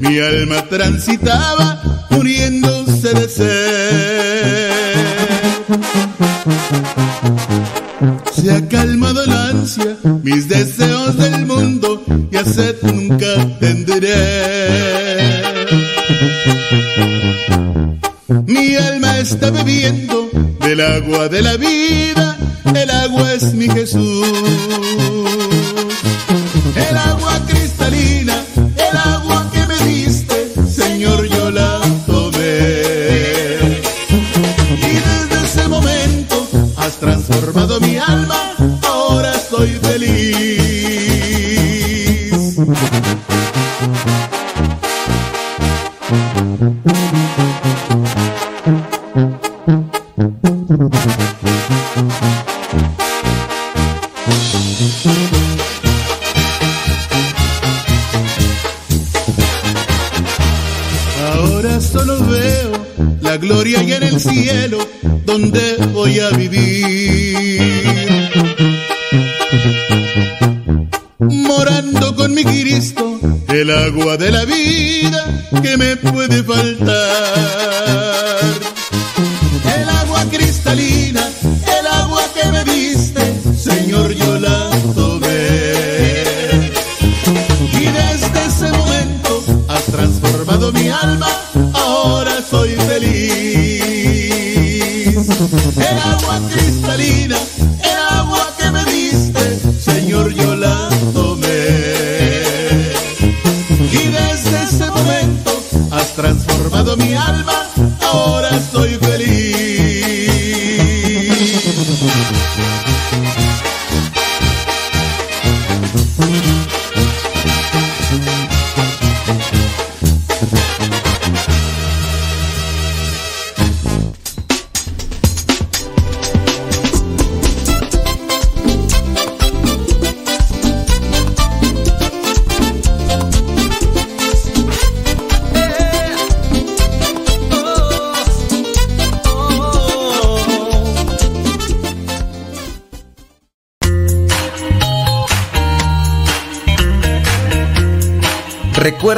mi alma transitaba muriéndose de sed. Se ha calmado la ansia, mis deseos del mundo y a nunca tendré. Mi alma está bebiendo del agua de la vida, el agua es mi Jesús.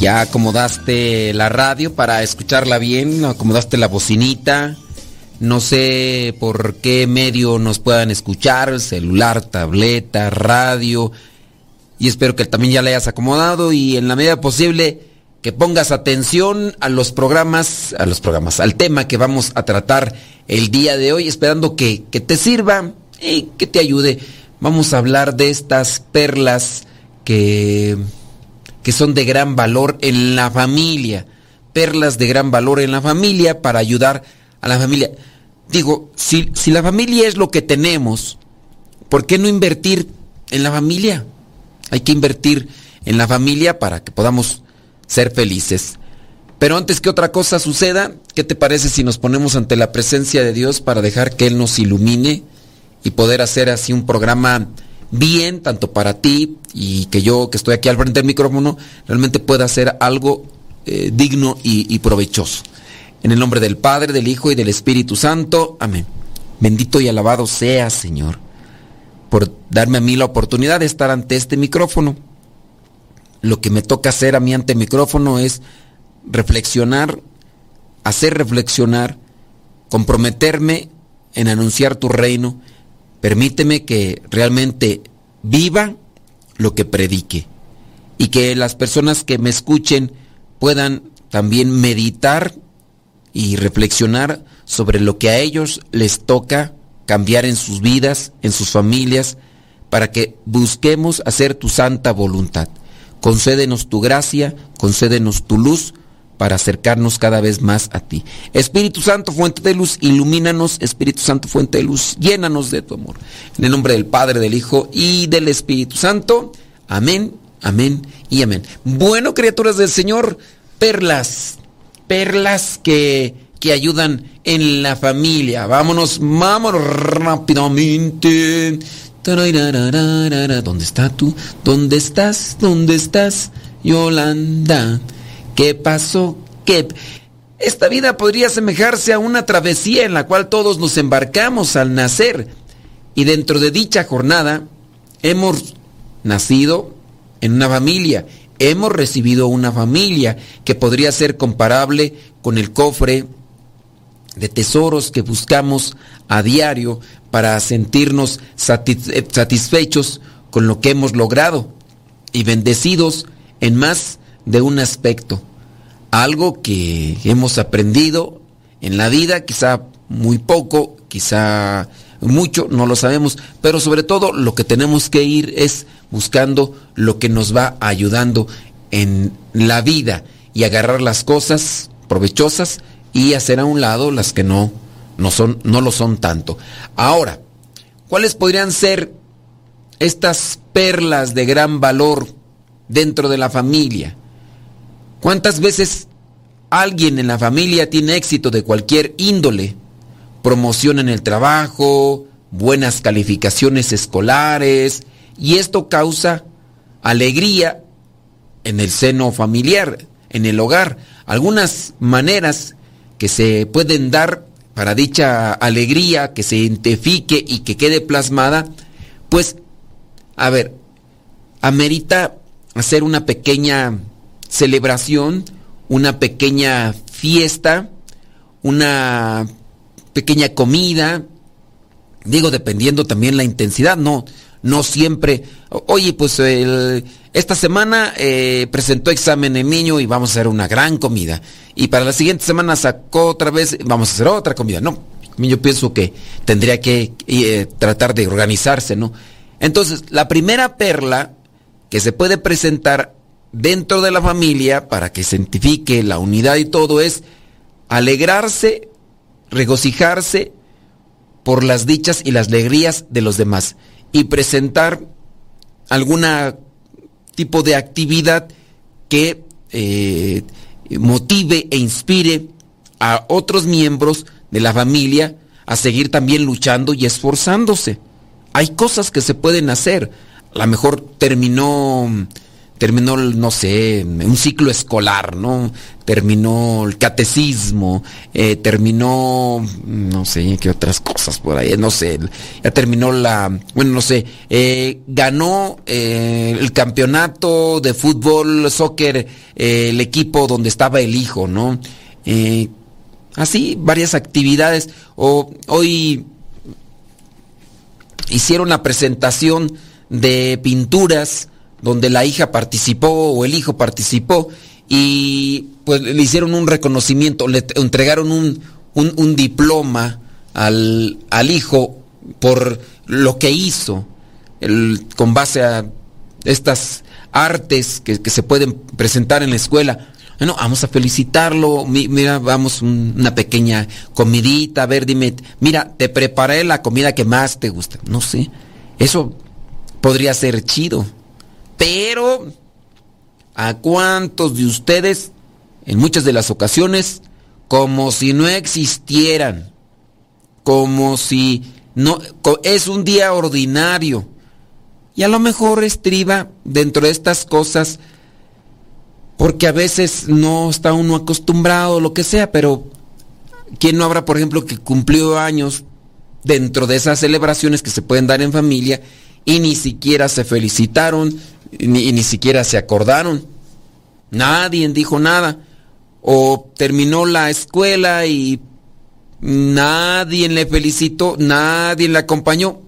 Ya acomodaste la radio para escucharla bien, acomodaste la bocinita. No sé por qué medio nos puedan escuchar, celular, tableta, radio. Y espero que también ya la hayas acomodado y en la medida posible que pongas atención a los programas, a los programas, al tema que vamos a tratar el día de hoy, esperando que, que te sirva y que te ayude. Vamos a hablar de estas perlas que que son de gran valor en la familia. Perlas de gran valor en la familia para ayudar a la familia. Digo, si, si la familia es lo que tenemos, ¿por qué no invertir en la familia? Hay que invertir en la familia para que podamos ser felices. Pero antes que otra cosa suceda, ¿qué te parece si nos ponemos ante la presencia de Dios para dejar que Él nos ilumine y poder hacer así un programa bien, tanto para ti y que yo que estoy aquí al frente del micrófono, realmente pueda hacer algo eh, digno y, provechoso. En el nombre del Padre, del Hijo y del Espíritu Santo. Amén. Bendito y alabado sea, Señor, por darme a mí la oportunidad de estar ante este micrófono. Lo que me toca hacer a mí ante el micrófono es reflexionar hacer reflexionar, comprometerme en anunciar tu reino. Permíteme que realmente viva lo que predique y que las personas que me escuchen puedan también meditar y reflexionar sobre lo que a ellos les toca cambiar en sus vidas, en sus familias, para que busquemos hacer tu santa voluntad. Concédenos tu gracia, concédenos tu luz para acercarnos cada vez más a ti. Espíritu Santo, fuente de luz, ilumínanos. Espíritu Santo, fuente de luz, llénanos de tu amor. En el nombre del Padre, del Hijo y del Espíritu Santo. Amén, amén y amén. Bueno, criaturas del Señor, perlas, perlas que, que ayudan en la familia. Vámonos, vámonos rápidamente. ¿Dónde está tú? ¿Dónde estás? ¿Dónde estás? Yolanda. ¿Qué pasó? ¿Qué? Esta vida podría asemejarse a una travesía en la cual todos nos embarcamos al nacer. Y dentro de dicha jornada hemos nacido en una familia, hemos recibido una familia que podría ser comparable con el cofre de tesoros que buscamos a diario para sentirnos satisfechos con lo que hemos logrado y bendecidos en más de un aspecto. Algo que hemos aprendido en la vida, quizá muy poco, quizá mucho, no lo sabemos, pero sobre todo lo que tenemos que ir es buscando lo que nos va ayudando en la vida y agarrar las cosas provechosas y hacer a un lado las que no, no, son, no lo son tanto. Ahora, ¿cuáles podrían ser estas perlas de gran valor dentro de la familia? ¿Cuántas veces alguien en la familia tiene éxito de cualquier índole? Promoción en el trabajo, buenas calificaciones escolares, y esto causa alegría en el seno familiar, en el hogar. Algunas maneras que se pueden dar para dicha alegría, que se identifique y que quede plasmada, pues, a ver, amerita hacer una pequeña celebración, una pequeña fiesta, una pequeña comida, digo, dependiendo también la intensidad, no, no siempre, oye, pues esta semana eh, presentó examen el niño y vamos a hacer una gran comida. Y para la siguiente semana sacó otra vez, vamos a hacer otra comida. No, yo pienso que tendría que eh, tratar de organizarse, ¿no? Entonces, la primera perla que se puede presentar dentro de la familia para que se identifique la unidad y todo es alegrarse, regocijarse por las dichas y las alegrías de los demás y presentar alguna tipo de actividad que eh, motive e inspire a otros miembros de la familia a seguir también luchando y esforzándose. Hay cosas que se pueden hacer. A lo mejor terminó terminó, no sé, un ciclo escolar, ¿no? Terminó el catecismo, eh, terminó, no sé, qué otras cosas por ahí, no sé, ya terminó la, bueno, no sé, eh, ganó eh, el campeonato de fútbol, soccer, el equipo donde estaba el hijo, ¿no? así, varias actividades. O hoy hicieron la presentación de pinturas, donde la hija participó o el hijo participó y pues le hicieron un reconocimiento, le entregaron un, un, diploma al, al, hijo por lo que hizo con base a estas artes que, que, se pueden presentar en la escuela. Bueno, vamos a felicitarlo, mira, vamos una pequeña comidita, a ver, dime, mira, te preparé la comida que más te gusta. No sé, eso podría ser chido. Pero, ¿a cuántos de ustedes, en muchas de las ocasiones, como si no existieran? Como si no es un día ordinario. Y a lo mejor estriba dentro de estas cosas porque a veces no está uno acostumbrado, lo que sea, pero ¿quién no habrá, por ejemplo, que cumplió años dentro de esas celebraciones que se pueden dar en familia y ni siquiera se felicitaron, ni, ni siquiera se acordaron. Nadie dijo nada. o terminó la escuela y nadie le felicitó, nadie le acompañó.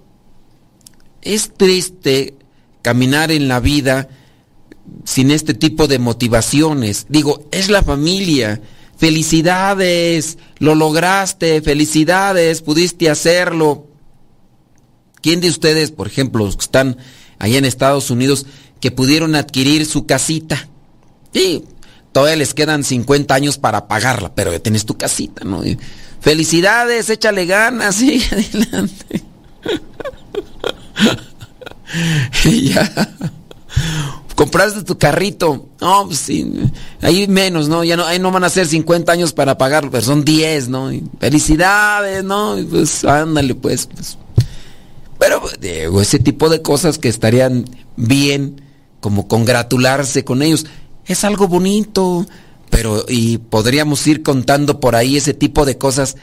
Es triste caminar en la vida sin este tipo de motivaciones. Digo, es la familia. Felicidades, lo lograste, felicidades, pudiste hacerlo. ¿Quién de ustedes, por ejemplo, los que están allá en Estados Unidos, que pudieron adquirir su casita? Sí, todavía les quedan 50 años para pagarla, pero ya tienes tu casita, ¿no? Felicidades, échale ganas, adelante. y ya. Compraste tu carrito. No, pues sí. Ahí menos, ¿no? Ya no, ahí no van a ser 50 años para pagarlo, pero son 10, ¿no? felicidades, ¿no? pues ándale, pues. pues. Pero, digo, ese tipo de cosas que estarían bien, como congratularse con ellos, es algo bonito. Pero, y podríamos ir contando por ahí ese tipo de cosas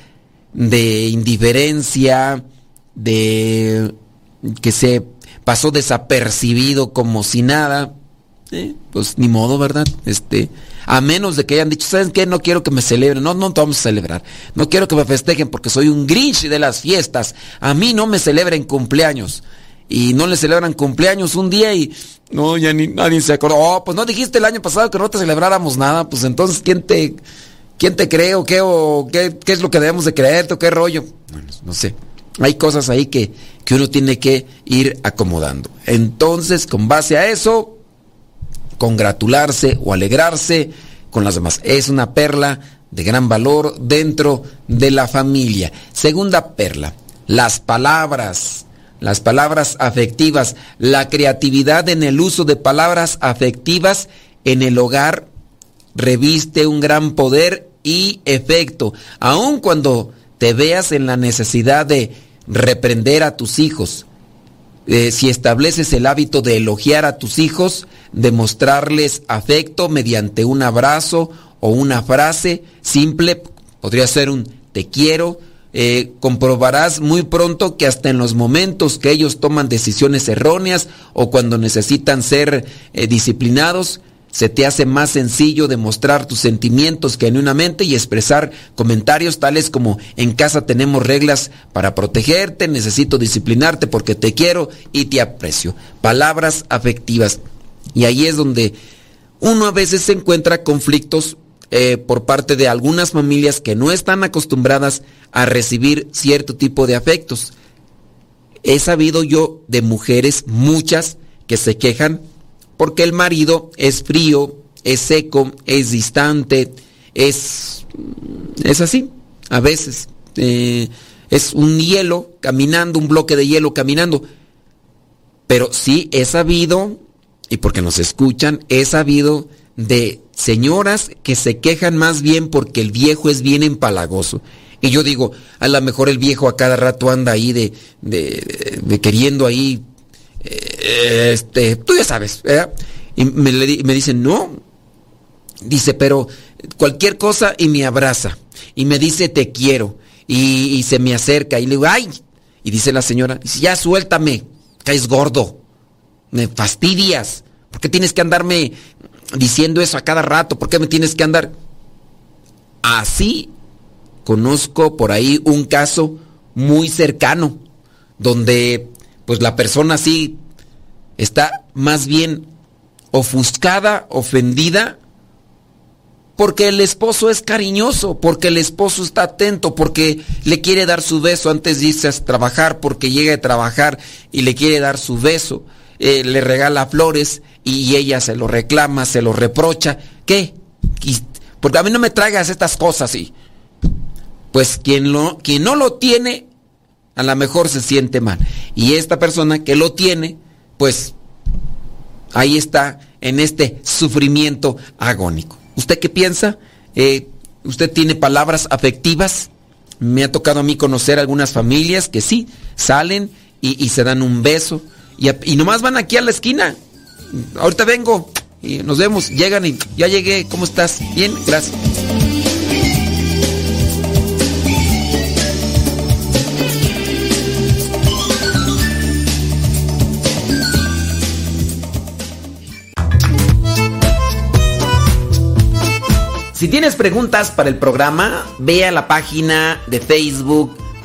de indiferencia, de que se pasó desapercibido como si nada. pues ni modo, ¿verdad? Este, a menos de que hayan dicho, ¿saben qué? No quiero que me celebren. No, no te vamos a celebrar. No quiero que me festejen porque soy un Grinch de las fiestas. A mí no me celebren cumpleaños. Y no le celebran cumpleaños un día y no, ya ni nadie se acordó. Oh, pues no dijiste el año pasado que no te celebráramos nada. Pues entonces, ¿quién te, quién te cree o qué, o qué, qué es lo que debemos de creerte o qué rollo? Bueno, no sé. Hay cosas ahí que, que uno tiene que ir acomodando. Entonces, con base a eso, congratularse o alegrarse con las demás. Es una perla de gran valor dentro de la familia. Segunda perla, las palabras. Las palabras afectivas, la creatividad en el uso de palabras afectivas en el hogar reviste un gran poder y efecto, aun cuando te veas en la necesidad de reprender a tus hijos, eh, si estableces el hábito de elogiar a tus hijos, de mostrarles afecto mediante un abrazo o una frase simple, podría ser un te quiero, eh, comprobarás muy pronto que hasta en los momentos que ellos toman decisiones erróneas o cuando necesitan ser eh, disciplinados, se te hace más sencillo demostrar tus sentimientos genuinamente y expresar comentarios tales como en casa tenemos reglas para protegerte, necesito disciplinarte porque te quiero y te aprecio. Palabras afectivas. Y ahí es donde uno a veces se encuentra conflictos eh, por parte de algunas familias que no están acostumbradas a recibir cierto tipo de afectos. He sabido yo de mujeres, muchas, que se quejan porque el marido es frío, es seco, es distante, es, es así, a veces. Eh, es un hielo caminando, un bloque de hielo caminando. Pero sí he sabido, y porque nos escuchan, he sabido de señoras que se quejan más bien porque el viejo es bien empalagoso. Y yo digo, a lo mejor el viejo a cada rato anda ahí de, de, de queriendo ahí eh, este, tú ya sabes, Y me, me dicen, no. Dice, pero cualquier cosa y me abraza. Y me dice, te quiero. Y, se me acerca y le digo, ay. Y dice la señora, ya suéltame, caes gordo. Me fastidias. ¿Por qué tienes que andarme diciendo eso a cada rato? ¿Por qué me tienes que andar? Así conozco por ahí un caso muy cercano, donde pues la persona sí está más bien ofuscada, ofendida, porque el esposo es cariñoso, porque el esposo está atento, porque le quiere dar su beso antes de irse a trabajar, porque llega a trabajar y le quiere dar su beso, eh, le regala flores y ella se lo reclama, se lo reprocha. ¿Qué? Porque a mí no me traigas estas cosas, y Pues quien, lo, quien no lo tiene a lo mejor se siente mal. Y esta persona que lo tiene, pues ahí está en este sufrimiento agónico. ¿Usted qué piensa? Eh, ¿Usted tiene palabras afectivas? Me ha tocado a mí conocer algunas familias que sí, salen y, se dan un beso y, y nomás van aquí a la esquina. Ahorita vengo y nos vemos, llegan y ya llegué, ¿cómo estás? Bien, gracias. Si tienes preguntas para el programa, ve a la página de Facebook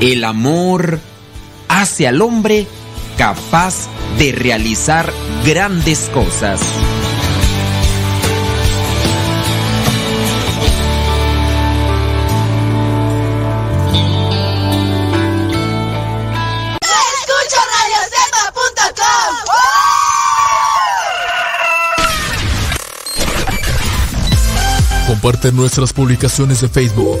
El amor hace al hombre capaz de realizar grandes cosas. Comparte nuestras publicaciones de Facebook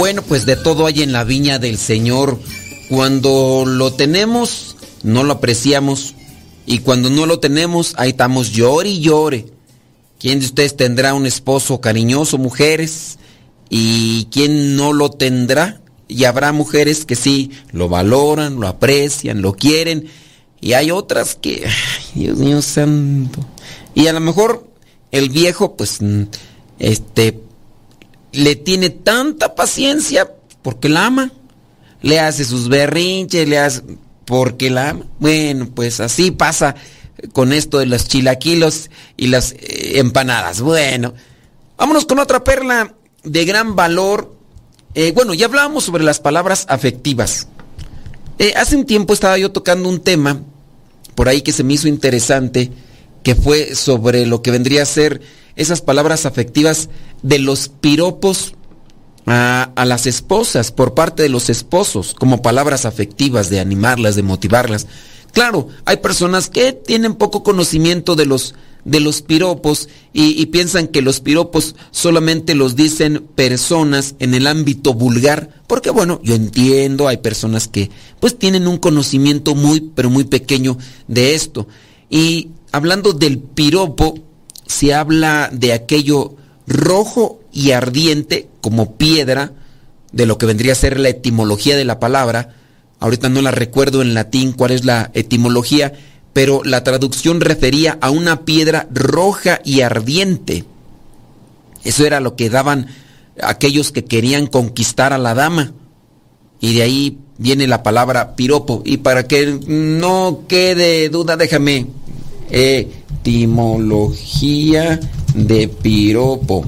Bueno, pues de todo hay en la viña del Señor. Cuando lo tenemos, no lo apreciamos. Y cuando no lo tenemos, ahí estamos llore y llore. ¿Quién de ustedes tendrá un esposo cariñoso, mujeres? ¿Y quién no lo tendrá? Y habrá mujeres que sí lo valoran, lo aprecian, lo quieren. Y hay otras que, Dios mío santo. Y a lo mejor el viejo, pues, este, le tiene tanta paciencia porque la ama. Le hace sus berrinches, le hace porque la ama. Bueno, pues así pasa con esto de los chilaquilos y las eh, empanadas. Bueno, vámonos con otra perla de gran valor. Eh, bueno, ya hablábamos sobre las palabras afectivas. Eh, hace un tiempo estaba yo tocando un tema por ahí que se me hizo interesante, que fue sobre lo que vendría a ser esas palabras afectivas de los piropos a, a, las esposas por parte de los esposos, como palabras afectivas de animarlas, de motivarlas. Claro, hay personas que tienen poco conocimiento de los, de los piropos y, y, piensan que los piropos solamente los dicen personas en el ámbito vulgar, porque bueno, yo entiendo, hay personas que pues tienen un conocimiento muy, pero muy pequeño de esto. Y hablando del piropo, se habla de aquello rojo y ardiente como piedra, de lo que vendría a ser la etimología de la palabra, ahorita no la recuerdo en latín cuál es la etimología, pero la traducción refería a una piedra roja y ardiente. Eso era lo que daban aquellos que querían conquistar a la dama. Y de ahí viene la palabra piropo. Y para que no quede duda, déjame. Etimología de piropo.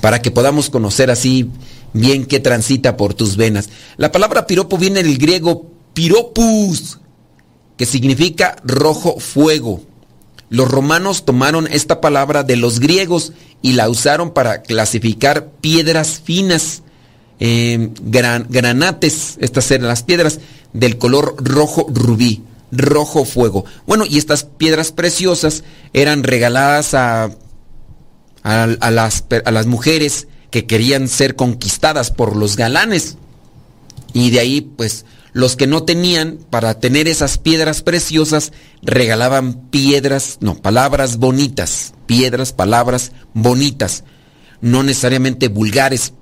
Para que podamos conocer así bien qué transita por tus venas. La palabra piropo viene del griego piropus, que significa rojo fuego. Los romanos tomaron esta palabra de los griegos y la usaron para clasificar piedras finas, eh, gran, granates, estas eran las piedras del color rojo rubí, rojo fuego. Bueno, y estas piedras preciosas eran regaladas a, a, las, a las mujeres que querían ser conquistadas por los galanes. Y de ahí, pues, los que no tenían, para tener esas piedras preciosas, regalaban piedras, no, palabras bonitas, piedras, palabras bonitas, no necesariamente vulgares.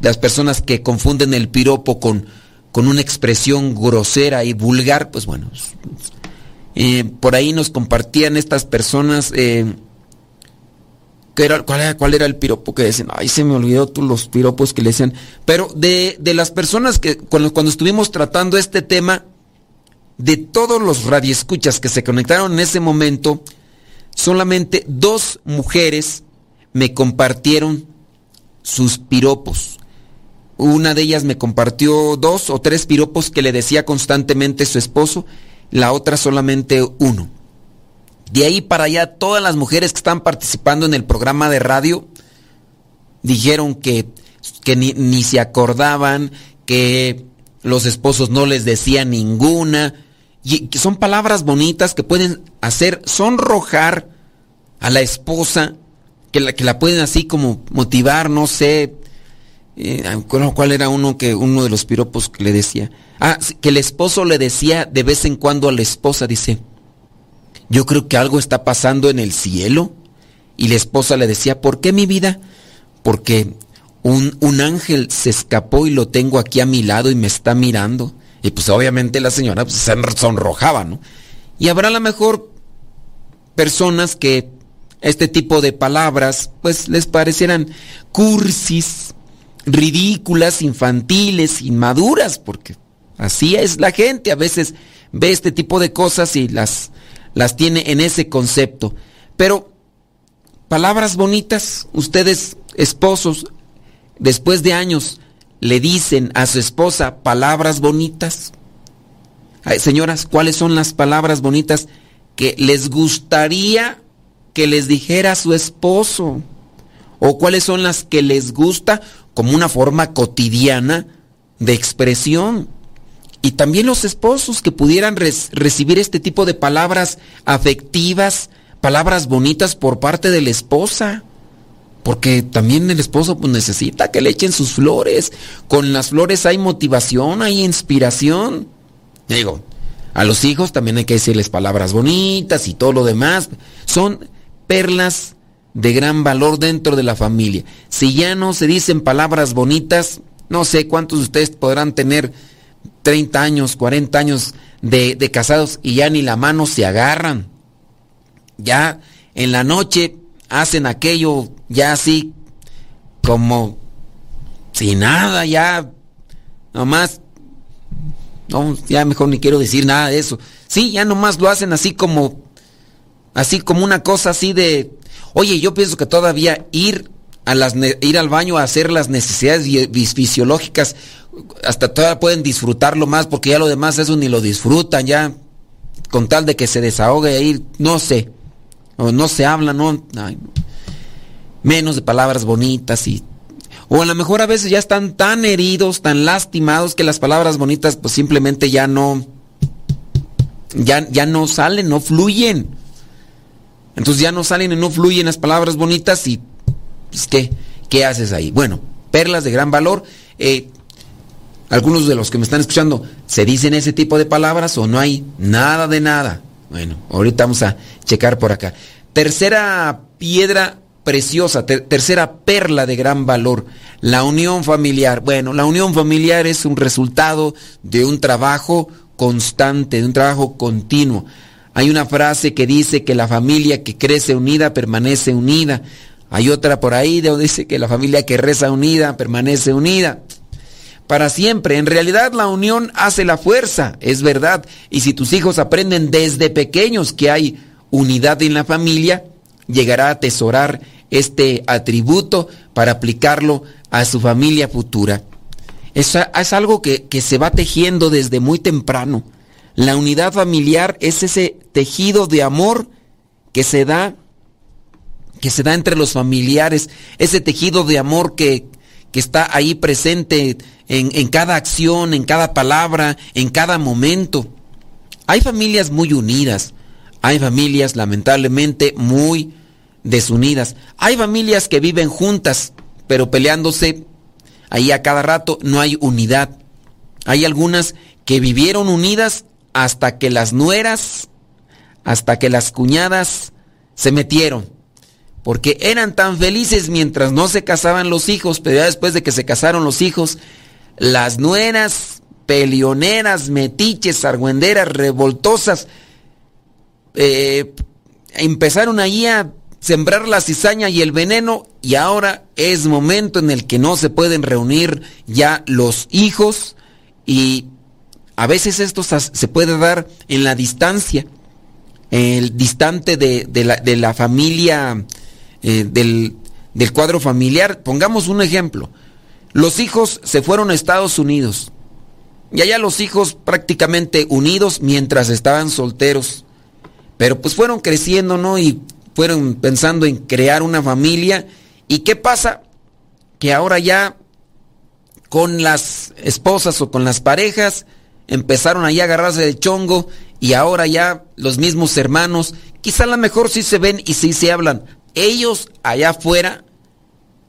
Las personas que confunden el piropo con, con una expresión grosera y vulgar, pues bueno, eh, por ahí nos compartían estas personas eh, cuál, era, ¿Cuál era el piropo que decían? Ay, se me olvidó tú los piropos que le decían. Pero de, de las personas que cuando, cuando estuvimos tratando este tema, de todos los radioescuchas que se conectaron en ese momento, solamente dos mujeres me compartieron sus piropos. Una de ellas me compartió dos o tres piropos que le decía constantemente su esposo, la otra solamente uno. De ahí para allá, todas las mujeres que están participando en el programa de radio dijeron que, que ni, ni, se acordaban, que los esposos no les decían ninguna. Y que son palabras bonitas que pueden hacer sonrojar a la esposa, que la, que la pueden así como motivar, no sé. Eh, ¿Cuál era uno que uno de los piropos que le decía? Ah, que el esposo le decía de vez en cuando a la esposa, dice, yo creo que algo está pasando en el cielo. Y la esposa le decía, ¿por qué mi vida? Porque un, un, ángel se escapó y lo tengo aquí a mi lado y me está mirando. Y pues obviamente la señora pues, se sonrojaba, ¿no? Y habrá a lo mejor personas que este tipo de palabras pues les parecieran cursis, ridículas, infantiles, inmaduras, porque así es la gente. A veces ve este tipo de cosas y las las tiene en ese concepto. Pero palabras bonitas, ustedes esposos, después de años, le dicen a su esposa palabras bonitas. Señoras, ¿cuáles son las palabras bonitas que les gustaría que les dijera su esposo? ¿O cuáles son las que les gusta como una forma cotidiana de expresión? Y también los esposos que pudieran recibir este tipo de palabras afectivas, palabras bonitas por parte de la esposa. Porque también el esposo pues, necesita que le echen sus flores. Con las flores hay motivación, hay inspiración. Digo, a los hijos también hay que decirles palabras bonitas y todo lo demás. Son perlas de gran valor dentro de la familia. Si ya no se dicen palabras bonitas, no sé cuántos de ustedes podrán tener 30 años, 40 años de, de, casados y ya ni la mano se agarran. Ya en la noche hacen aquello ya así como sin nada, ya nomás, no, ya mejor ni quiero decir nada de eso. Sí, ya nomás lo hacen así como, Así como una cosa así de, oye, yo pienso que todavía ir a ir al baño a hacer las necesidades fisiológicas hasta todavía pueden disfrutarlo más porque ya lo demás eso ni lo disfrutan ya con tal de que se desahogue ahí, no sé, o no se habla, no, menos de palabras bonitas y o a lo mejor a veces ya están tan heridos, tan lastimados que las palabras bonitas pues simplemente ya no ya, ya no salen, no fluyen. Entonces ya no salen y no fluyen las palabras bonitas y pues, ¿qué, ¿qué haces ahí? Bueno, perlas de gran valor. Eh, algunos de los que me están escuchando, ¿se dicen ese tipo de palabras o no hay nada de nada? Bueno, ahorita vamos a checar por acá. Tercera piedra preciosa, tercera perla de gran valor, la unión familiar. Bueno, la unión familiar es un resultado de un trabajo constante, de un trabajo continuo. Hay una frase que dice que la familia que crece unida permanece unida. Hay otra por ahí donde dice que la familia que reza unida permanece unida. Para siempre. En realidad la unión hace la fuerza, es verdad. Y si tus hijos aprenden desde pequeños que hay unidad en la familia, llegará a atesorar este atributo para aplicarlo a su familia futura. Es, algo que se va tejiendo desde muy temprano. La unidad familiar es ese tejido de amor que se da que se da entre los familiares, ese tejido de amor que, que está ahí presente en, en, cada acción, en cada palabra, en cada momento. Hay familias muy unidas, hay familias lamentablemente muy desunidas, hay familias que viven juntas, pero peleándose ahí a cada rato, no hay unidad. Hay algunas que vivieron unidas hasta que las nueras, hasta que las cuñadas se metieron. Porque eran tan felices mientras no se casaban los hijos, pero ya después de que se casaron los hijos, las nueras, pelioneras, metiches, argüenderas, revoltosas, eh, empezaron allí a sembrar la cizaña y el veneno y ahora es momento en el que no se pueden reunir ya los hijos y a veces esto se puede dar en la distancia, el distante de, la, familia, eh, del, del cuadro familiar. Pongamos un ejemplo. Los hijos se fueron a Estados Unidos y allá los hijos prácticamente unidos mientras estaban solteros. Pero pues fueron creciendo, ¿no? Y fueron pensando en crear una familia. ¿Y qué pasa? Que ahora ya con las esposas o con las parejas empezaron ahí a agarrarse de chongo y ahora ya los mismos hermanos, quizá a lo mejor sí se ven y sí se hablan. Ellos allá afuera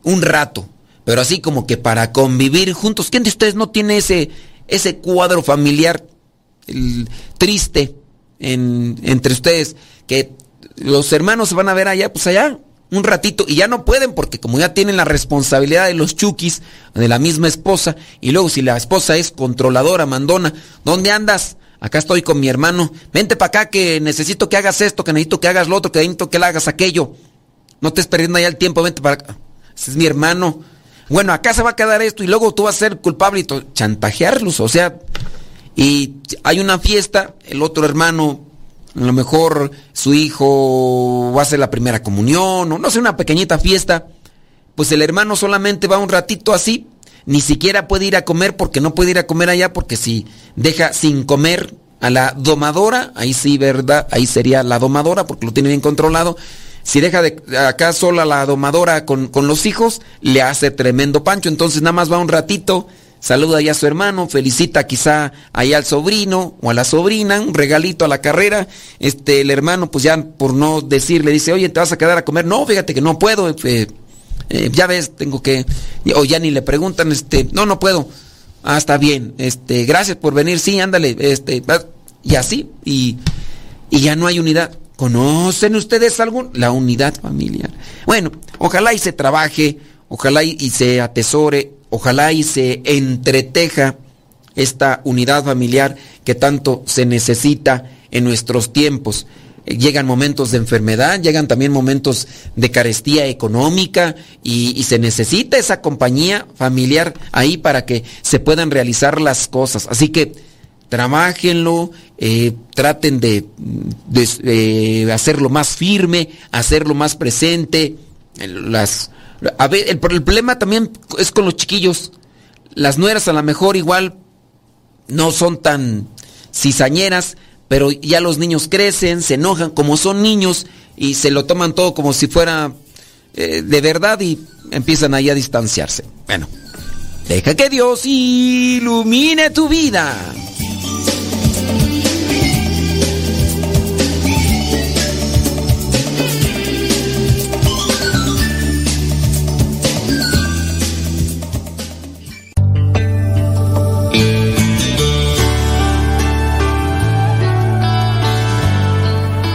un rato, pero así como que para convivir juntos. ¿Quién de ustedes no tiene ese, ese cuadro familiar triste entre ustedes? Que los hermanos se van a ver allá, pues allá, un ratito, y ya no pueden porque como ya tienen la responsabilidad de los chukis, de la misma esposa, y luego si la esposa es controladora, mandona, ¿dónde andas? Acá estoy con mi hermano, vente para acá que necesito que hagas esto, que necesito que hagas lo otro, que necesito que le hagas aquello. No estés perdiendo allá el tiempo, vente para acá. Ese es mi hermano. Bueno, acá se va a quedar esto y luego tú vas a ser culpable y chantajearlos, o sea, y hay una fiesta, el otro hermano a lo mejor su hijo va a hacer la primera comunión o no sé, una pequeñita fiesta. Pues el hermano solamente va un ratito así, ni siquiera puede ir a comer porque no puede ir a comer allá porque si deja sin comer a la domadora, ahí sí, ¿verdad? Ahí sería la domadora porque lo tiene bien controlado. Si deja de acá sola la domadora con, con los hijos, le hace tremendo pancho. Entonces nada más va un ratito saluda ya a su hermano, felicita quizá ahí al sobrino o a la sobrina, un regalito a la carrera. Este, el hermano, pues ya por no decirle, dice, oye, ¿te vas a quedar a comer? No, fíjate que no puedo, eh, eh, ya ves, tengo que, o ya ni le preguntan, este, no, no puedo. Ah, está bien, este, gracias por venir, sí, ándale, este, y así, y, y ya no hay unidad. ¿Conocen ustedes algún? La unidad familiar. Bueno, ojalá y se trabaje, ojalá y se atesore Ojalá y se entreteja esta unidad familiar que tanto se necesita en nuestros tiempos. Eh, llegan momentos de enfermedad, llegan también momentos de carestía económica y, se necesita esa compañía familiar ahí para que se puedan realizar las cosas. Así que trabajenlo, eh, traten de, de hacerlo más firme, hacerlo más presente. Las, el, problema también es con los chiquillos. Las nueras a lo mejor igual no son tan cizañeras, pero ya los niños crecen, se enojan como son niños y se lo toman todo como si fuera eh, de verdad y empiezan ahí a distanciarse. Bueno, deja que Dios ilumine tu vida.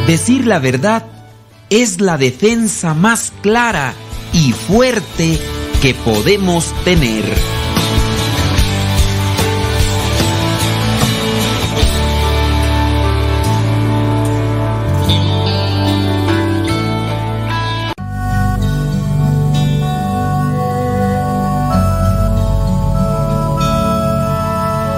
Decir la verdad es la defensa más clara y fuerte que podemos tener.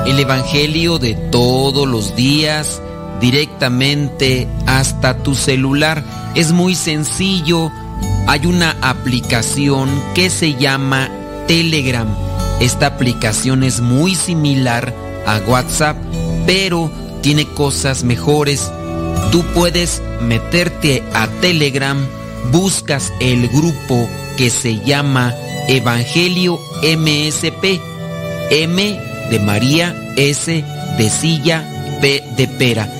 El Evangelio de todos los días directamente hasta tu celular. Es muy sencillo. Hay una aplicación que se llama Telegram. Esta aplicación es muy similar a WhatsApp, pero tiene cosas mejores. Tú puedes meterte a Telegram, buscas el grupo que se llama Evangelio MSP. M de María, S de silla, P de pera.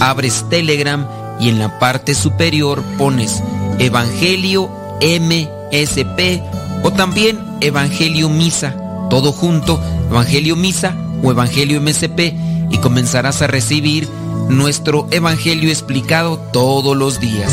abres Telegram y en la parte superior pones Evangelio MSP o también Evangelio Misa, todo junto, Evangelio Misa o Evangelio MSP y comenzarás a recibir nuestro Evangelio explicado todos los días.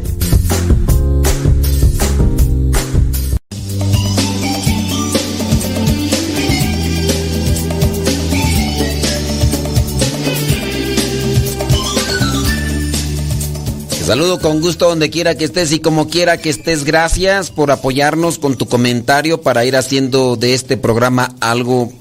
Saludo con gusto donde quiera que estés y como quiera que estés. Gracias por apoyarnos con tu comentario para ir haciendo de este programa algo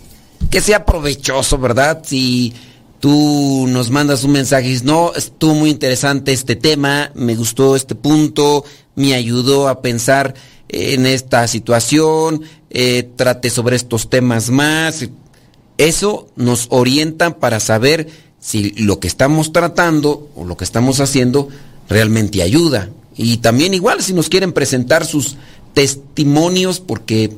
que sea provechoso, ¿verdad? Si tú nos mandas un mensaje y dices, no, estuvo muy interesante este tema, me gustó este punto, me ayudó a pensar en esta situación, eh, trate sobre estos temas más. Eso nos orienta para saber si lo que estamos tratando o lo que estamos haciendo realmente ayuda. Y también igual si nos quieren presentar sus testimonios, porque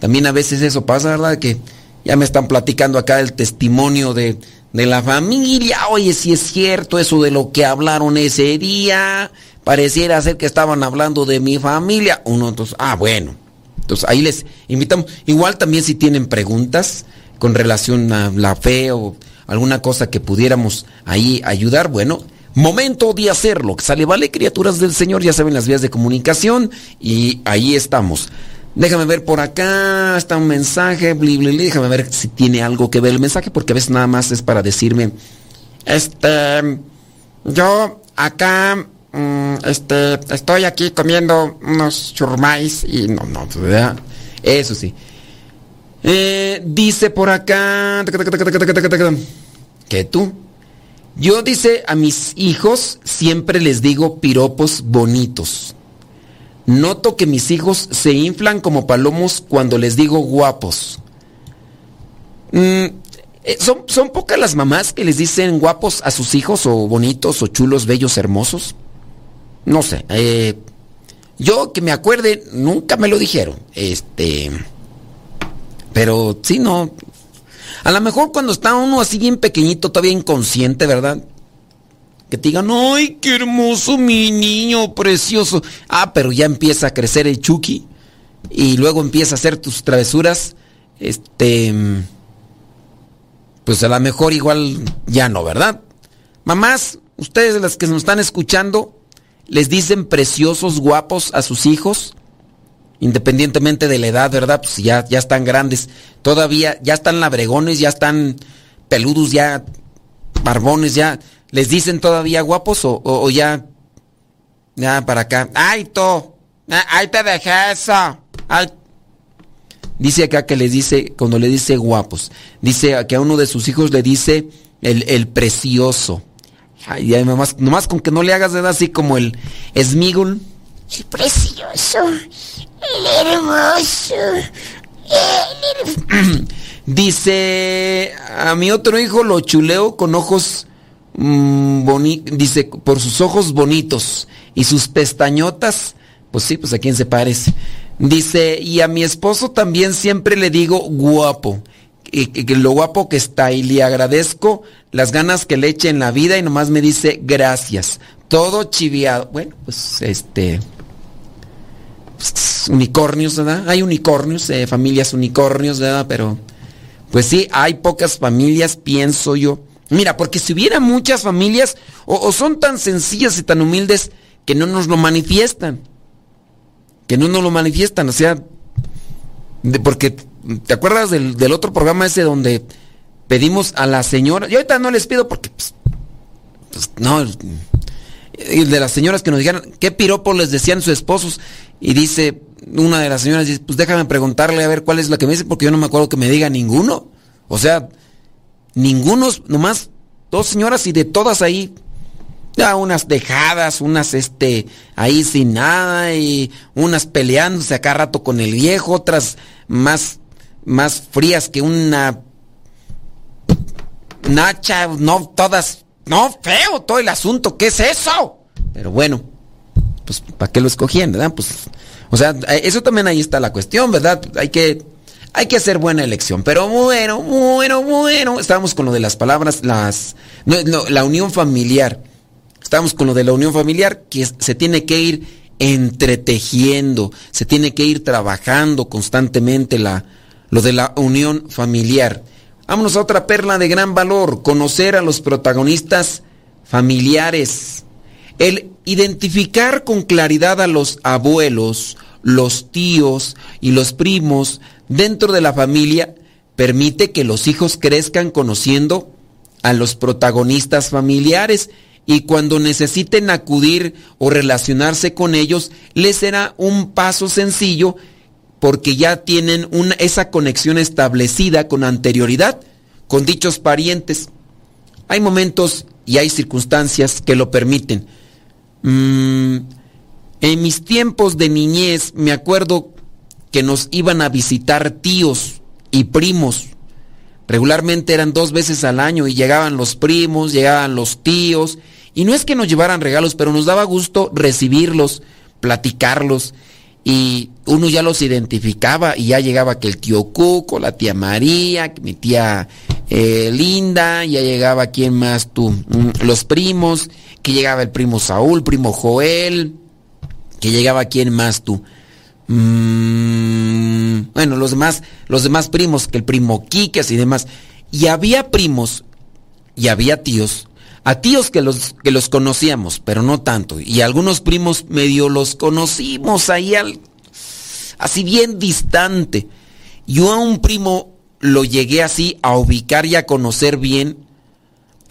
también a veces eso pasa, ¿verdad? Que ya me están platicando acá el testimonio de, de la familia. Oye, si es cierto eso de lo que hablaron ese día. Pareciera ser que estaban hablando de mi familia. Uno, entonces, ah, bueno. Entonces ahí les invitamos. Igual también si tienen preguntas con relación a la fe o alguna cosa que pudiéramos ahí ayudar, bueno, Momento de hacerlo. Sale, vale, criaturas del Señor, ya saben las vías de comunicación y ahí estamos. Déjame ver por acá, está un mensaje, déjame ver si tiene algo que ver el mensaje, porque a veces nada más es para decirme, este, yo acá, mm, este, estoy aquí comiendo unos churmais y no, no, ¿verdad? Eso sí. Eh, dice por acá, que tú Yo dice a mis hijos siempre les digo piropos bonitos. Noto que mis hijos se inflan como palomos cuando les digo guapos. Mm, eh, ¿son, ¿Son pocas las mamás que les dicen guapos a sus hijos o bonitos o chulos, bellos, hermosos? No sé. Eh, yo que me acuerde, nunca me lo dijeron. Este. Pero sí, no. A lo mejor cuando está uno así bien pequeñito, todavía inconsciente, ¿verdad? Que te digan, ¡ay, qué hermoso mi niño, precioso! Ah, pero ya empieza a crecer el Chucky. Y luego empieza a hacer tus travesuras. Este. Pues a lo mejor igual ya no, ¿verdad? Mamás, ustedes las que nos están escuchando, les dicen preciosos, guapos a sus hijos, independientemente de la edad, ¿verdad? Pues ya, ya están grandes, todavía, ya están labregones, ya están peludos, ya barbones, ya. ¿Les dicen todavía guapos o, ya, ya para acá? ¡Ay, to! ¡Ay, te dejé eso! ¡Ay! Dice acá que les dice, cuando le dice guapos, dice que a uno de sus hijos le dice el, el precioso. Ay, ay, nomás, nomás con que no le hagas de así como el esmigul. El precioso, el hermoso, Dice, a mi otro hijo lo chuleo con ojos mm, bonitos, dice, por sus ojos bonitos y sus pestañotas, pues sí, pues a quién se parece. Dice, y a mi esposo también siempre le digo guapo, y, lo guapo que está y le agradezco las ganas que le eche en la vida y nomás me dice gracias. Todo chiviado. Bueno, pues este... Unicornios, ¿verdad? Hay unicornios, eh, familias unicornios, ¿verdad? Pero, pues sí, hay pocas familias, pienso yo. Mira, porque si hubiera muchas familias, o, son tan sencillas y tan humildes que no nos lo manifiestan. Que no nos lo manifiestan, o sea, porque, ¿te acuerdas del, del, otro programa ese donde pedimos a la señora? Y ahorita no les pido porque, pues, pues no, el de las señoras que nos dijeran qué piropo les decían sus esposos. Y dice, una de las señoras dice, pues déjame preguntarle a ver cuál es la que me dice, porque yo no me acuerdo que me diga ninguno. O sea, ninguno, nomás dos señoras y de todas ahí, ya unas dejadas, unas este, ahí sin nada, y unas peleándose acá rato con el viejo, otras más, más frías que una nacha, no todas, no feo todo el asunto, ¿qué es eso? Pero bueno, pues ¿para qué lo escogían, verdad? Pues, o sea, eso también ahí está la cuestión, ¿verdad? Hay que, hay que hacer buena elección. Pero bueno, bueno, bueno, estábamos con lo de las palabras, las, no, no, la unión familiar. Estamos con lo de la unión familiar que se tiene que ir entretejiendo, se tiene que ir trabajando constantemente la, lo de la unión familiar. Vámonos a otra perla de gran valor, conocer a los protagonistas familiares. El identificar con claridad a los abuelos, los tíos y los primos dentro de la familia permite que los hijos crezcan conociendo a los protagonistas familiares y cuando necesiten acudir o relacionarse con ellos, les será un paso sencillo porque ya tienen esa conexión establecida con anterioridad con dichos parientes. Hay momentos y hay circunstancias que lo permiten. Mm, en mis tiempos de niñez me acuerdo que nos iban a visitar tíos y primos. Regularmente eran dos veces al año y llegaban los primos, llegaban los tíos. Y no es que nos llevaran regalos, pero nos daba gusto recibirlos, platicarlos. Y uno ya los identificaba y ya llegaba que el tío Cuco, la tía María, mi tía eh, Linda, ya llegaba quién más tú, mm, los primos, que llegaba el primo Saúl, primo Joel, que llegaba quién más tú. Mm, bueno, los demás, los demás primos, que el primo Quiques y demás. Y había primos y había tíos, a tíos que los, que los conocíamos, pero no tanto. Y algunos primos medio los conocimos ahí al, así bien distante. Yo a un primo lo llegué así a ubicar y a conocer bien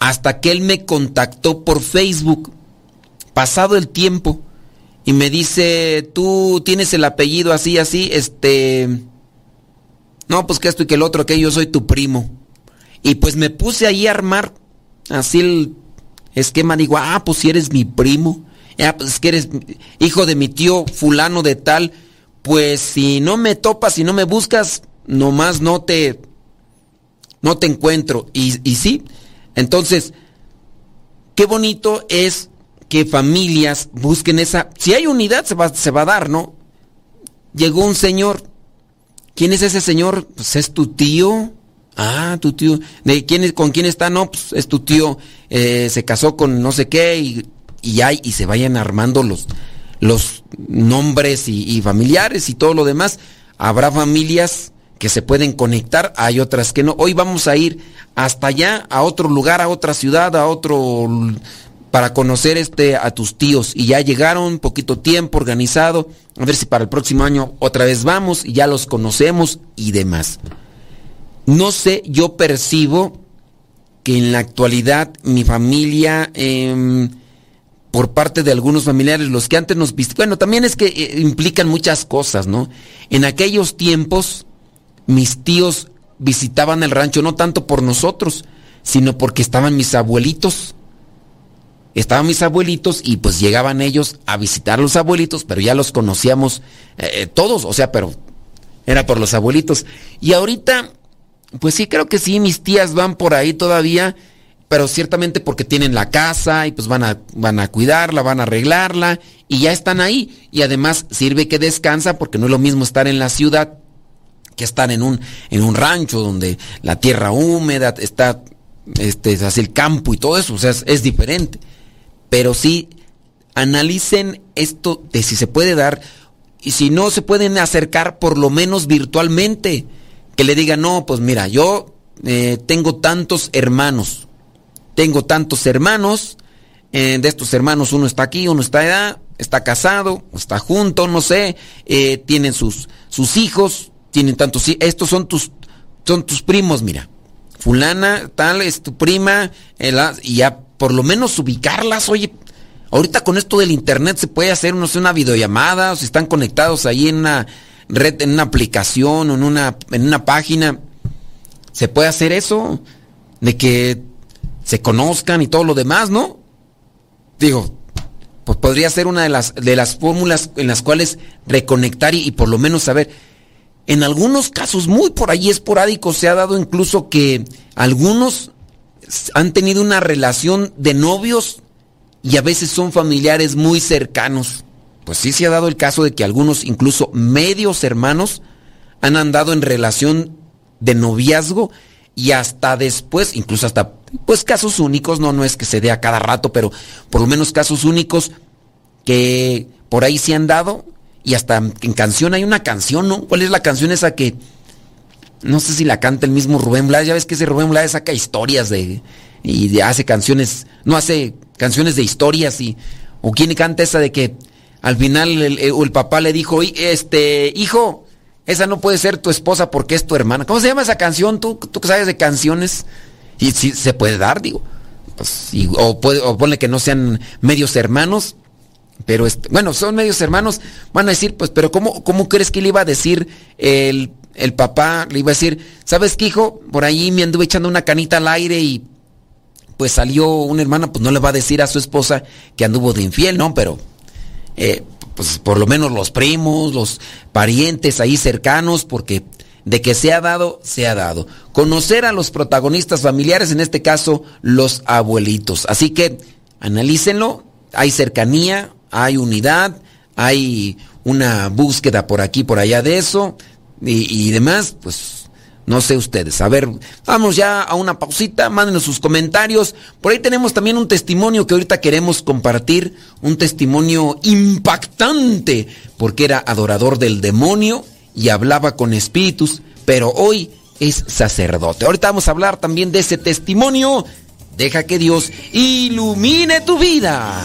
hasta que él me contactó por Facebook, pasado el tiempo, y me dice, tú tienes el apellido así, así, este... No, pues que esto y que el otro, que yo soy tu primo. Y pues me puse ahí a armar así el, esquema, digo, ah, pues si eres mi primo, ah, pues es que eres hijo de mi tío fulano de tal, pues si no me topas, si no me buscas, nomás no te, no te encuentro. Y, y sí, entonces, qué bonito es que familias busquen esa, si hay unidad se va, se va a dar, ¿no? Llegó un señor, ¿quién es ese señor? Pues es tu tío. Ah, tu tío. ¿De quién, ¿Con quién está? No, pues es tu tío. Eh, se casó con no sé qué y, y, hay, y se vayan armando los, los nombres y, y, familiares y todo lo demás. Habrá familias que se pueden conectar, hay otras que no. Hoy vamos a ir hasta allá, a otro lugar, a otra ciudad, a otro para conocer este a tus tíos y ya llegaron poquito tiempo organizado, a ver si para el próximo año otra vez vamos y ya los conocemos y demás. No sé, yo percibo que en la actualidad mi familia, eh, por parte de algunos familiares, los que antes nos viste, bueno, también es que eh, implican muchas cosas, ¿no? En aquellos tiempos, mis tíos visitaban el rancho no tanto por nosotros, sino porque estaban mis abuelitos. Estaban mis abuelitos y pues llegaban ellos a visitar a los abuelitos, pero ya los conocíamos eh, todos, o sea, pero era por los abuelitos. Y ahorita pues sí, creo que sí, mis tías van por ahí todavía, pero ciertamente porque tienen la casa y pues van a, van a cuidarla, van a arreglarla y ya están ahí. Y además sirve que descansa porque no es lo mismo estar en la ciudad que estar en un, en un rancho donde la tierra húmeda está, este, hace el campo y todo eso, o sea, es, es diferente. Pero sí, analicen esto de si se puede dar y si no se pueden acercar por lo menos virtualmente que le diga, no, pues mira, yo eh, tengo tantos hermanos, tengo tantos hermanos, eh, de estos hermanos uno está aquí, uno está allá, está casado, está junto, no sé, eh, tienen sus, sus hijos, tienen tantos, estos son tus, son tus primos, mira, fulana, tal, es tu prima, y ya por lo menos ubicarlas, oye, ahorita con esto del internet se puede hacer, no sé, una videollamada, o si están conectados ahí en una red, en una aplicación o en una, en una página. Se puede hacer eso, de que se conozcan y todo lo demás, ¿no? Digo, pues podría ser una de las, de las fórmulas en las cuales reconectar y, por lo menos saber. En algunos casos, muy por ahí esporádicos, se ha dado incluso que algunos han tenido una relación de novios y a veces son familiares muy cercanos pues sí se ha dado el caso de que algunos, incluso medios hermanos, han andado en relación de noviazgo y hasta después, incluso hasta, pues casos únicos, no, no es que se dé a cada rato, pero por lo menos casos únicos que por ahí se han dado y hasta en canción hay una canción, ¿no? ¿Cuál es la canción esa que, no sé si la canta el mismo Rubén Blades, ya ves que ese Rubén Blades saca historias de, y hace canciones, no hace canciones de historias y, o quién canta esa de que, al final el, el, papá le dijo, este, hijo, esa no puede ser tu esposa porque es tu hermana. ¿Cómo se llama esa canción? ¿Tú, tú que sabes de canciones? Y si se puede dar, digo. Pues, o, puede, o ponle que no sean medios hermanos, pero este, bueno, son medios hermanos, van a decir, pues, pero ¿cómo, cómo crees que le iba a decir el, el papá? Le iba a decir, ¿sabes qué, hijo? Por ahí me anduve echando una canita al aire y pues salió una hermana, pues no le va a decir a su esposa que anduvo de infiel, ¿no? Pero eh, pues por lo menos los primos, los parientes ahí cercanos, porque de que se ha dado, se ha dado. Conocer a los protagonistas familiares, en este caso los abuelitos. Así que analícenlo, hay cercanía, hay unidad, hay una búsqueda por aquí, por allá de eso y, y demás, pues no sé ustedes. A ver, vamos ya a una pausita, mándenos sus comentarios. Por ahí tenemos también un testimonio que ahorita queremos compartir, un testimonio impactante, porque era adorador del demonio y hablaba con espíritus, pero hoy es sacerdote. Ahorita vamos a hablar también de ese testimonio. Deja que Dios ilumine tu vida.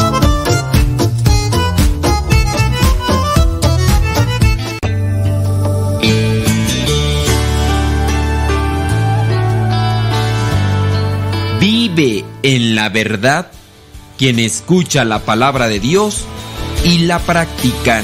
Vive en la verdad quien escucha la palabra de Dios y la practica.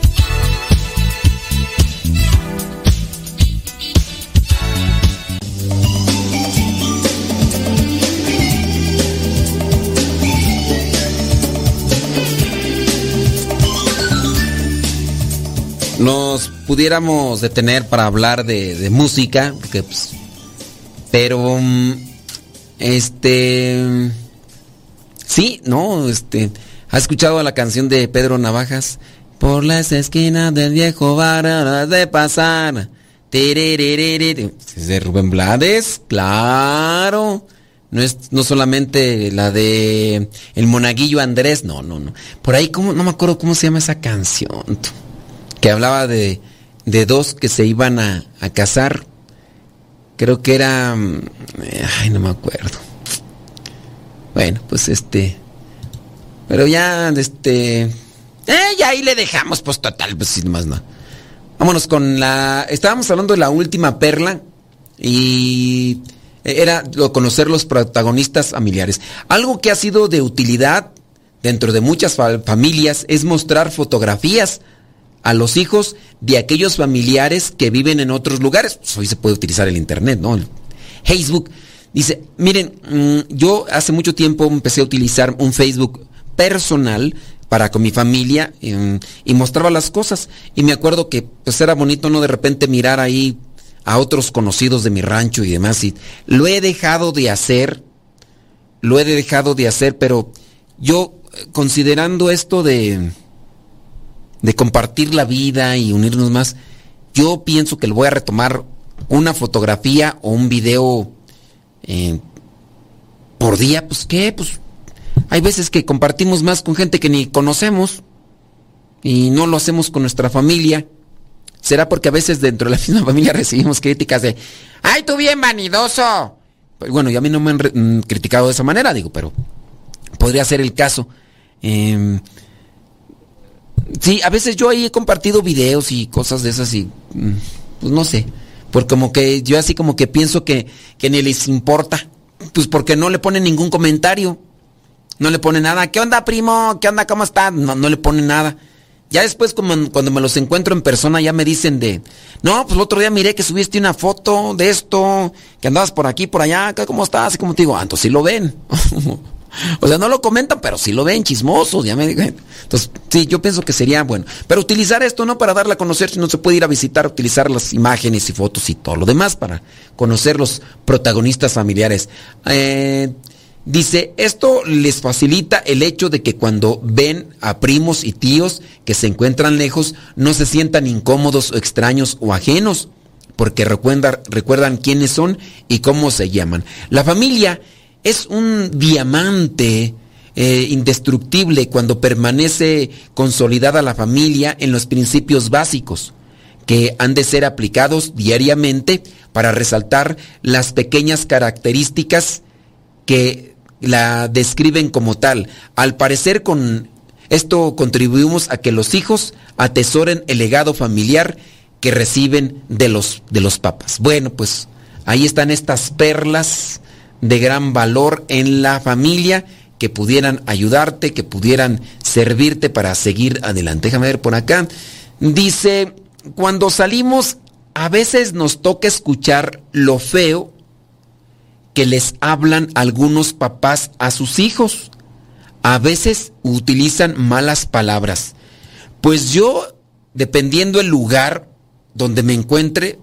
Nos pudiéramos detener para hablar de, música, porque, pues, pero mm, este sí, no, este, ¿has escuchado la canción de Pedro Navajas? Por las esquinas del viejo bar de pasar. De Rubén Blades, claro. No es no solamente la de El Monaguillo Andrés, no, no, no. Por ahí cómo no me acuerdo cómo se llama esa canción. Que hablaba de, de dos que se iban a, a, casar. Creo que era... mm, Ay, no me acuerdo. Bueno, pues este... Pero ya, este... Eh, ya ahí le dejamos, pues total, pues sin más no. Vámonos con la... Estábamos hablando de la última perla y era conocer los protagonistas familiares. Algo que ha sido de utilidad dentro de muchas fa familias es mostrar fotografías a los hijos de aquellos familiares que viven en otros lugares. Pues hoy se puede utilizar el internet, ¿no? Facebook. Dice, miren, mmm, yo hace mucho tiempo empecé a utilizar un Facebook personal para con mi familia eh, y mostraba las cosas. Y me acuerdo que pues era bonito no de repente mirar ahí a otros conocidos de mi rancho y demás. Y lo he dejado de hacer, lo he dejado de hacer, pero yo considerando esto de de compartir la vida y unirnos más, yo pienso que le voy a retomar una fotografía o un video eh, por día, pues qué, pues hay veces que compartimos más con gente que ni conocemos y no lo hacemos con nuestra familia. ¿Será porque a veces dentro de la misma familia recibimos críticas de, ay, tú bien vanidoso? Pues bueno, y a mí no me han mm, criticado de esa manera, digo, pero podría ser el caso. Eh, Sí, a veces yo ahí he compartido videos y cosas de esas y pues no sé, porque como que yo así como que pienso que, que ni les importa, pues porque no le ponen ningún comentario, no le ponen nada, ¿qué onda primo? ¿Qué onda? ¿Cómo está? No, no le ponen nada. Ya después como cuando me los encuentro en persona ya me dicen de, no, pues el otro día miré que subiste una foto de esto, que andabas por aquí, por allá, ¿cómo estás? Y como te digo, ah, entonces sí lo ven. O sea, no lo comentan, pero sí lo ven chismosos, ya me. Entonces, sí, yo pienso que sería bueno. Pero utilizar esto no para darle a conocer, si no se puede ir a visitar, utilizar las imágenes y fotos y todo lo demás para conocer los protagonistas familiares. Eh, dice, esto les facilita el hecho de que cuando ven a primos y tíos que se encuentran lejos, no se sientan incómodos o extraños o ajenos, porque recuerdan quiénes son y cómo se llaman. La familia es un diamante eh, indestructible cuando permanece consolidada la familia en los principios básicos que han de ser aplicados diariamente para resaltar las pequeñas características que la describen como tal. Al parecer con esto contribuimos a que los hijos atesoren el legado familiar que reciben de los, de los papas. Bueno, pues ahí están estas perlas de gran valor en la familia que pudieran ayudarte, que pudieran servirte para seguir adelante. Déjame ver por acá. Dice, cuando salimos, a veces nos toca escuchar lo feo que les hablan algunos papás a sus hijos. A veces utilizan malas palabras. Pues yo, dependiendo el lugar donde me encuentre,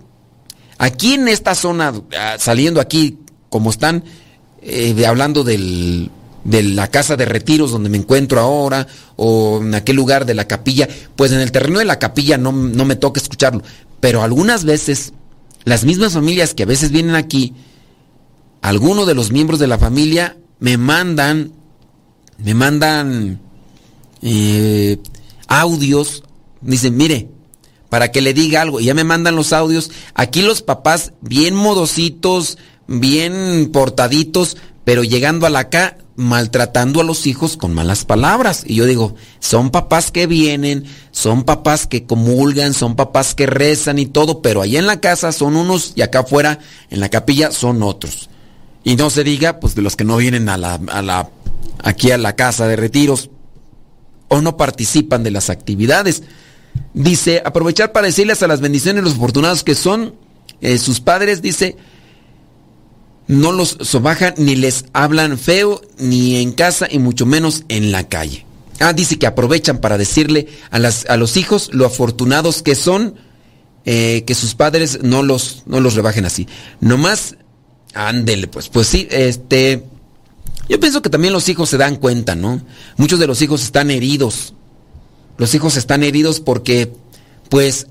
aquí en esta zona, ah, saliendo aquí como están, eh, hablando del, de la casa de retiros donde me encuentro ahora, o en aquel lugar de la capilla, pues en el terreno de la capilla no, no me toca escucharlo. Pero algunas veces, las mismas familias que a veces vienen aquí, algunos de los miembros de la familia me mandan, me mandan eh, audios, dicen, mire, para que le diga algo, y ya me mandan los audios, aquí los papás bien modositos, bien portaditos, pero llegando a la acá maltratando a los hijos con malas palabras. Y yo digo, son papás que vienen, son papás que comulgan, son papás que rezan y todo, pero allá en la casa son unos y acá afuera en la capilla son otros. Y no se diga, pues de los que no vienen a la, a la, aquí a la casa de retiros o no participan de las actividades. Dice, aprovechar para decirles a las bendiciones los afortunados que son eh, sus padres, dice, no los sobajan ni les hablan feo ni en casa y mucho menos en la calle. Ah, dice que aprovechan para decirle a, las, a los hijos lo afortunados que son, eh, que sus padres no los, no los rebajen así. Nomás Ándele, pues, pues sí, este. Yo pienso que también los hijos se dan cuenta, ¿no? Muchos de los hijos están heridos. Los hijos están heridos porque, pues,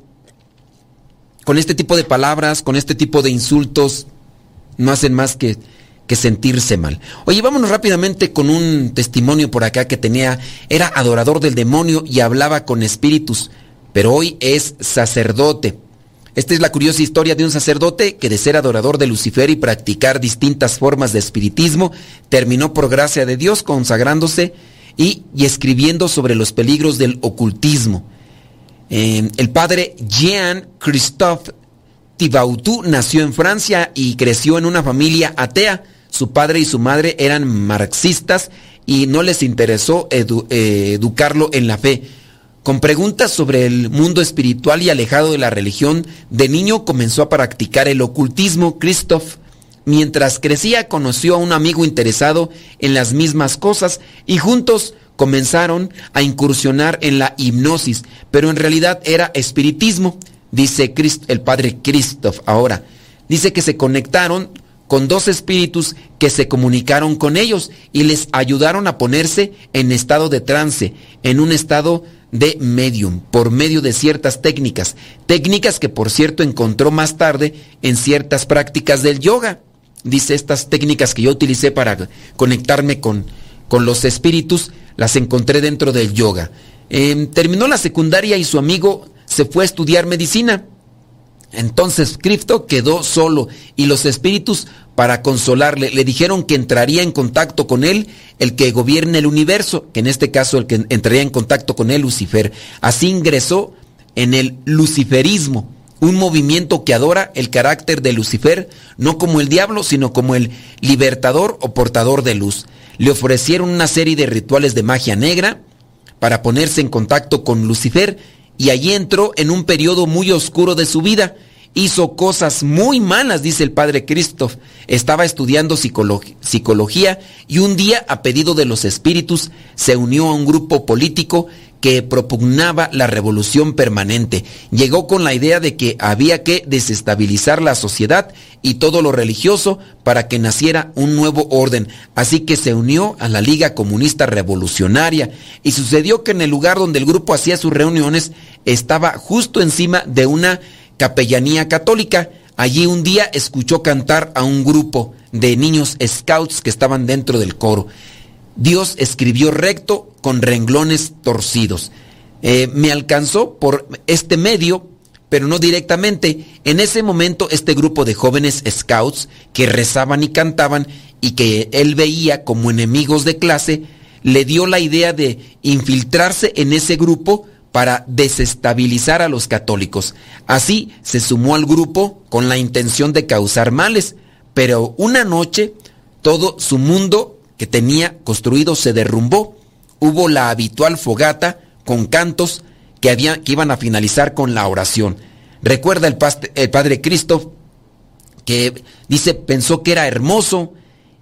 con este tipo de palabras, con este tipo de insultos, no hacen más que, que sentirse mal. Oye, vámonos rápidamente con un testimonio por acá que tenía, era adorador del demonio y hablaba con espíritus, pero hoy es sacerdote. Esta es la curiosa historia de un sacerdote que de ser adorador de Lucifer y practicar distintas formas de espiritismo, terminó por gracia de Dios consagrándose y, escribiendo sobre los peligros del ocultismo. Eh, el padre Jean-Christophe Thibautou nació en Francia y creció en una familia atea. Su padre y su madre eran marxistas y no les interesó eh, educarlo en la fe. Con preguntas sobre el mundo espiritual y alejado de la religión, de niño comenzó a practicar el ocultismo. Christoph, mientras crecía, conoció a un amigo interesado en las mismas cosas y juntos comenzaron a incursionar en la hipnosis, pero en realidad era espiritismo, dice el padre Christoph ahora. Dice que se conectaron con dos espíritus que se comunicaron con ellos y les ayudaron a ponerse en estado de trance, en un estado de medium por medio de ciertas técnicas, técnicas que por cierto encontró más tarde en ciertas prácticas del yoga. Dice, estas técnicas que yo utilicé para conectarme con, con los espíritus, las encontré dentro del yoga. Em, terminó la secundaria y su amigo se fue a estudiar medicina. Entonces Cripto quedó solo y los espíritus para consolarle le dijeron que entraría en contacto con él el que gobierne el universo, que en este caso el que entraría en contacto con él Lucifer. Así ingresó en el luciferismo, un movimiento que adora el carácter de Lucifer, no como el diablo, sino como el libertador o portador de luz. Le ofrecieron una serie de rituales de magia negra para ponerse en contacto con Lucifer y allí entró en un periodo muy oscuro de su vida. Hizo cosas muy malas, dice el padre Christoph. Estaba estudiando psicología y un día, a pedido de los espíritus, se unió a un grupo político que propugnaba la revolución permanente. Llegó con la idea de que había que desestabilizar la sociedad y todo lo religioso para que naciera un nuevo orden. Así que se unió a la Liga Comunista Revolucionaria y sucedió que en el lugar donde el grupo hacía sus reuniones estaba justo encima de una capellanía católica. Allí un día escuchó cantar a un grupo de niños scouts que estaban dentro del coro. Dios escribió recto con renglones torcidos. Eh, me alcanzó por este medio, pero no directamente. En ese momento este grupo de jóvenes scouts que rezaban y cantaban y que él veía como enemigos de clase, le dio la idea de infiltrarse en ese grupo para desestabilizar a los católicos. Así se sumó al grupo con la intención de causar males, pero una noche todo su mundo que tenía construido se derrumbó. Hubo la habitual fogata con cantos que, había, que iban a finalizar con la oración. Recuerda el, el Padre Cristo que dice, pensó que era hermoso,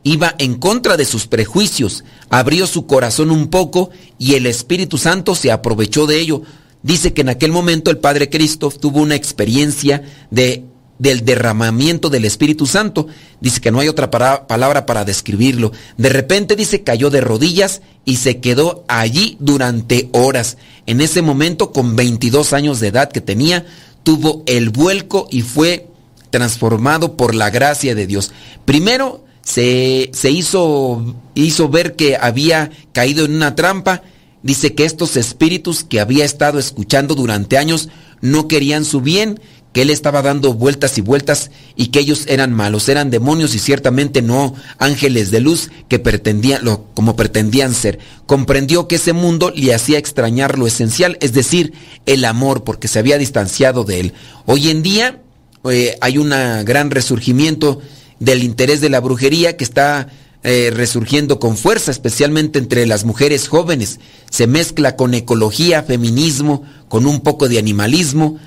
iba en contra de sus prejuicios, abrió su corazón un poco y el Espíritu Santo se aprovechó de ello. Dice que en aquel momento el Padre Cristo tuvo una experiencia de del derramamiento del Espíritu Santo. Dice que no hay otra palabra para describirlo. De repente dice cayó de rodillas y se quedó allí durante horas. En ese momento, con 22 años de edad que tenía, tuvo el vuelco y fue transformado por la gracia de Dios. Primero se, se hizo, hizo ver que había caído en una trampa. Dice que estos espíritus que había estado escuchando durante años no querían su bien, que él estaba dando vueltas y vueltas y que ellos eran malos, eran demonios y ciertamente no ángeles de luz que pretendían, lo, como pretendían ser. Comprendió que ese mundo le hacía extrañar lo esencial, es decir, el amor, porque se había distanciado de él. Hoy en día, eh, hay un gran resurgimiento del interés de la brujería que está eh, resurgiendo con fuerza, especialmente entre las mujeres jóvenes. Se mezcla con ecología, feminismo, con un poco de animalismo,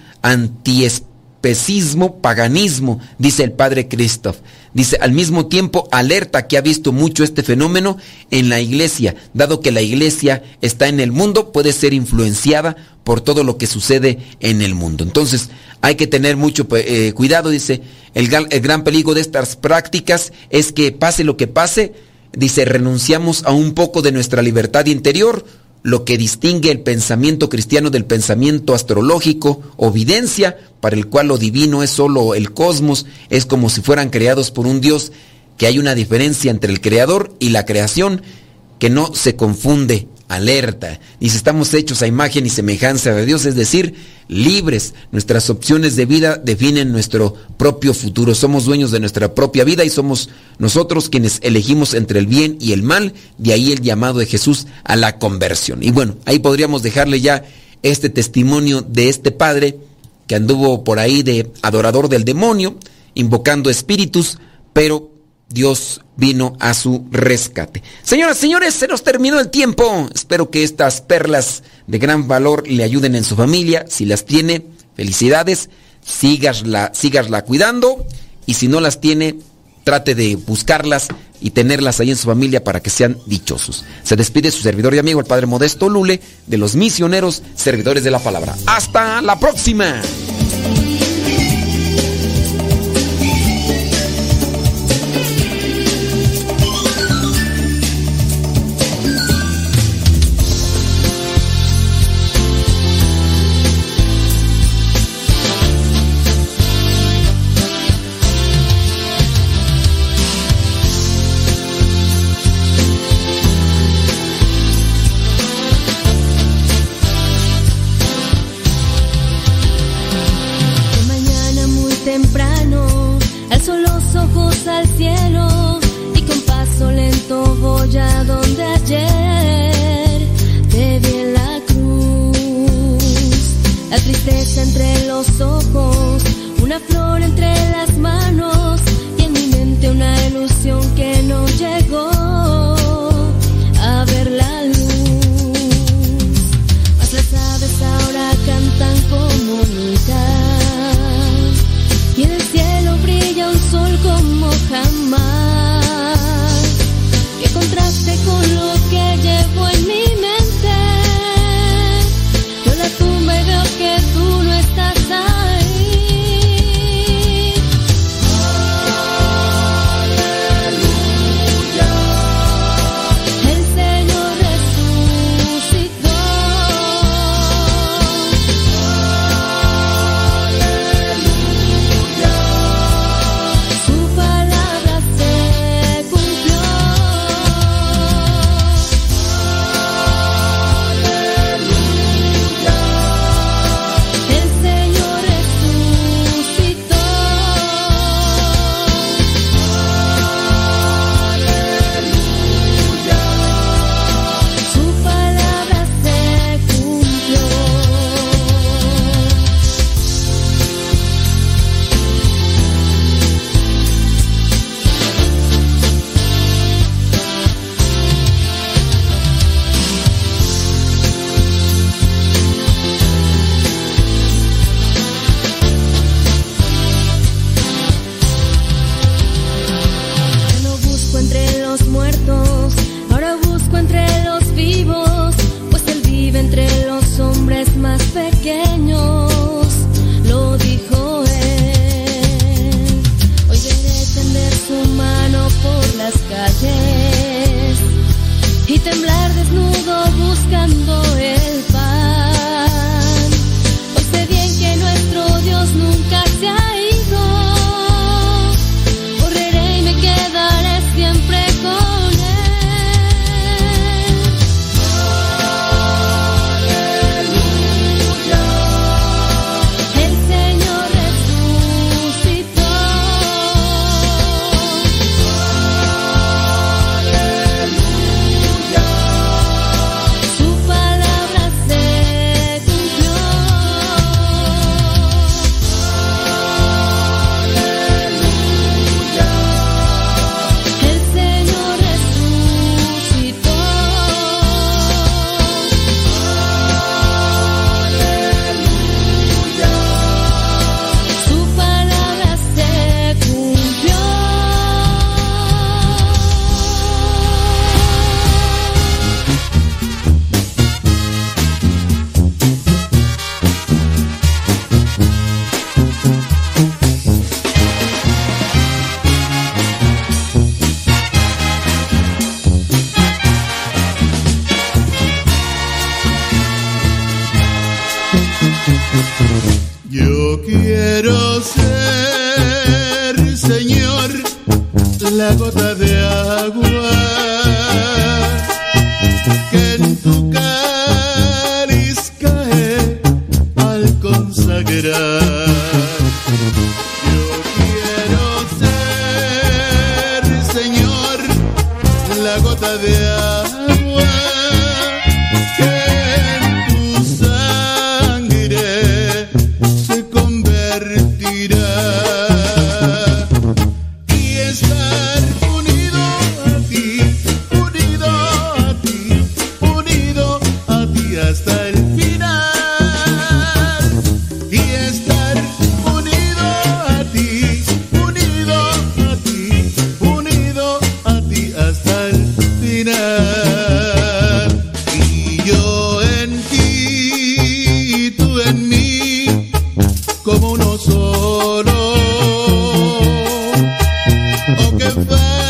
antiespecismo, paganismo, dice el padre Christoph. Dice, al mismo tiempo alerta que ha visto mucho este fenómeno en la iglesia, dado que la iglesia está en el mundo, puede ser influenciada por todo lo que sucede en el mundo. Entonces, hay que tener mucho eh, cuidado, dice, el, el gran peligro de estas prácticas es que pase lo que pase, dice, renunciamos a un poco de nuestra libertad interior, lo que distingue el pensamiento cristiano del pensamiento astrológico o videncia, para el cual lo divino es solo el cosmos, es como si fueran creados por un Dios, que hay una diferencia entre el creador y la creación que no se confunde alerta. Dice, estamos hechos a imagen y semejanza de Dios, es decir, libres. Nuestras opciones de vida definen nuestro propio futuro. Somos dueños de nuestra propia vida y somos nosotros quienes elegimos entre el bien y el mal. De ahí el llamado de Jesús a la conversión. Y bueno, ahí podríamos dejarle ya este testimonio de este padre que anduvo por ahí de adorador del demonio, invocando espíritus, pero Dios vino a su rescate. Señoras, señores, se nos terminó el tiempo. Espero que estas perlas de gran valor le ayuden en su familia. Si las tiene, felicidades. Sígasla, sígasla cuidando. Y si no las tiene, trate de buscarlas y tenerlas ahí en su familia para que sean dichosos. Se despide su servidor y amigo, el Padre Modesto Lule, de los misioneros servidores de la palabra. Hasta la próxima.